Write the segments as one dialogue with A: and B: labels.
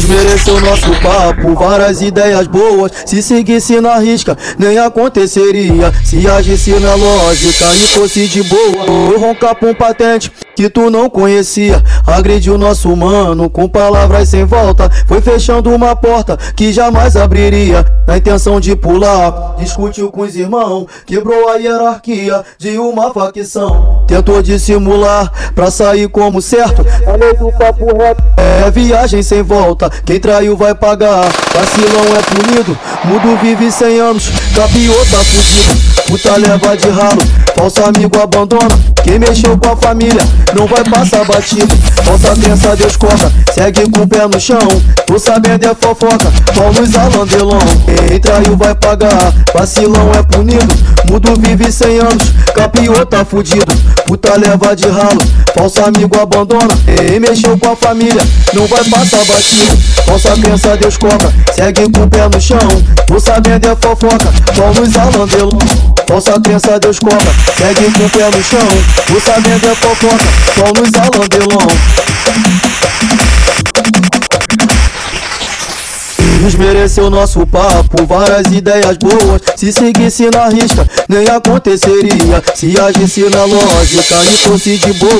A: Desmereceu nosso papo, várias ideias boas. Se seguisse na risca, nem aconteceria. Se agisse na lógica e fosse de boa. Eu roncar um patente que tu não conhecia. Agrediu nosso mano com palavras sem volta. Foi fechando uma porta que jamais abriria. Na intenção de pular, discutiu com os irmãos. Quebrou a hierarquia de uma facção. Tentou dissimular pra sair como certo. Falei do papo reto. É viagem sem volta. Quem traiu vai pagar. Vacilão é punido. Mudo vive 100 anos. Capiou tá fudido. Puta leva de ralo. Falso amigo abandona. Quem mexeu com a família não vai passar batido. Falsa crença, Deus corta, segue com o pé no chão. Tô sabendo é fofoca, Paulo Alandelon. Quem traiu vai pagar, vacilão é punido. Mudo vive 100 anos, capiô tá fudido. Puta leva de ralo, falso amigo abandona. Quem mexeu com a família não vai passar batido. Falsa crença, Deus corta, segue com o pé no chão. Tô sabendo é fofoca, Paulo Alandelon. Falsa crença, Deus cobra, segue com o pé no chão. O sabendo é fofoca, nos alandelão. Desmereceu nosso papo, várias ideias boas. Se seguisse na risca, nem aconteceria. Se agisse na lógica e fosse de boa,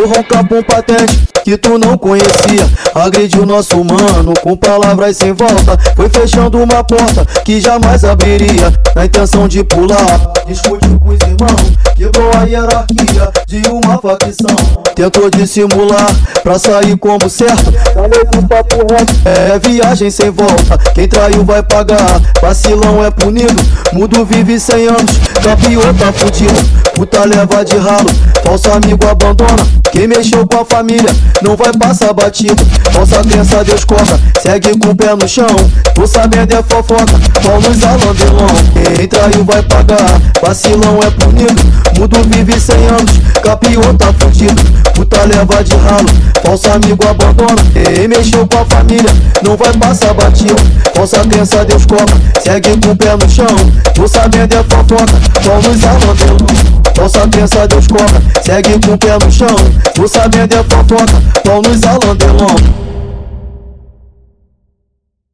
A: eu roncar um patente que tu não conhecia. Agrediu nosso mano com palavras sem volta. Foi fechando uma porta que jamais abriria. Na intenção de pular, discutiu com os irmãos. Quebrou a hierarquia de uma facção. Tentou dissimular pra sair como certo. Reto, é viagem sem volta. Quem traiu vai pagar, vacilão é punido. Mudo vive 100 anos, campeão tá fudido. Puta leva de ralo, falso amigo abandona. Quem mexeu com a família não vai passar batido. Falsa crença, Deus corta, segue com o pé no chão. Tô sabendo é fofoca, Paulo Alandelon. Quem traiu vai pagar, vacilão é punido. Mudo vive 100 anos, capião tá fudido. Puta leva de ralo, falso amigo abandona. Quem mexeu com a família não vai passar batido. Falsa crença, Deus corta, segue com o pé no chão. Tô sabendo é fofoca, Paulo Alandelon. Falsa crença, Deus corta, segue com o pé no chão. Tô sabendo é fofoca, pão nos alandelão.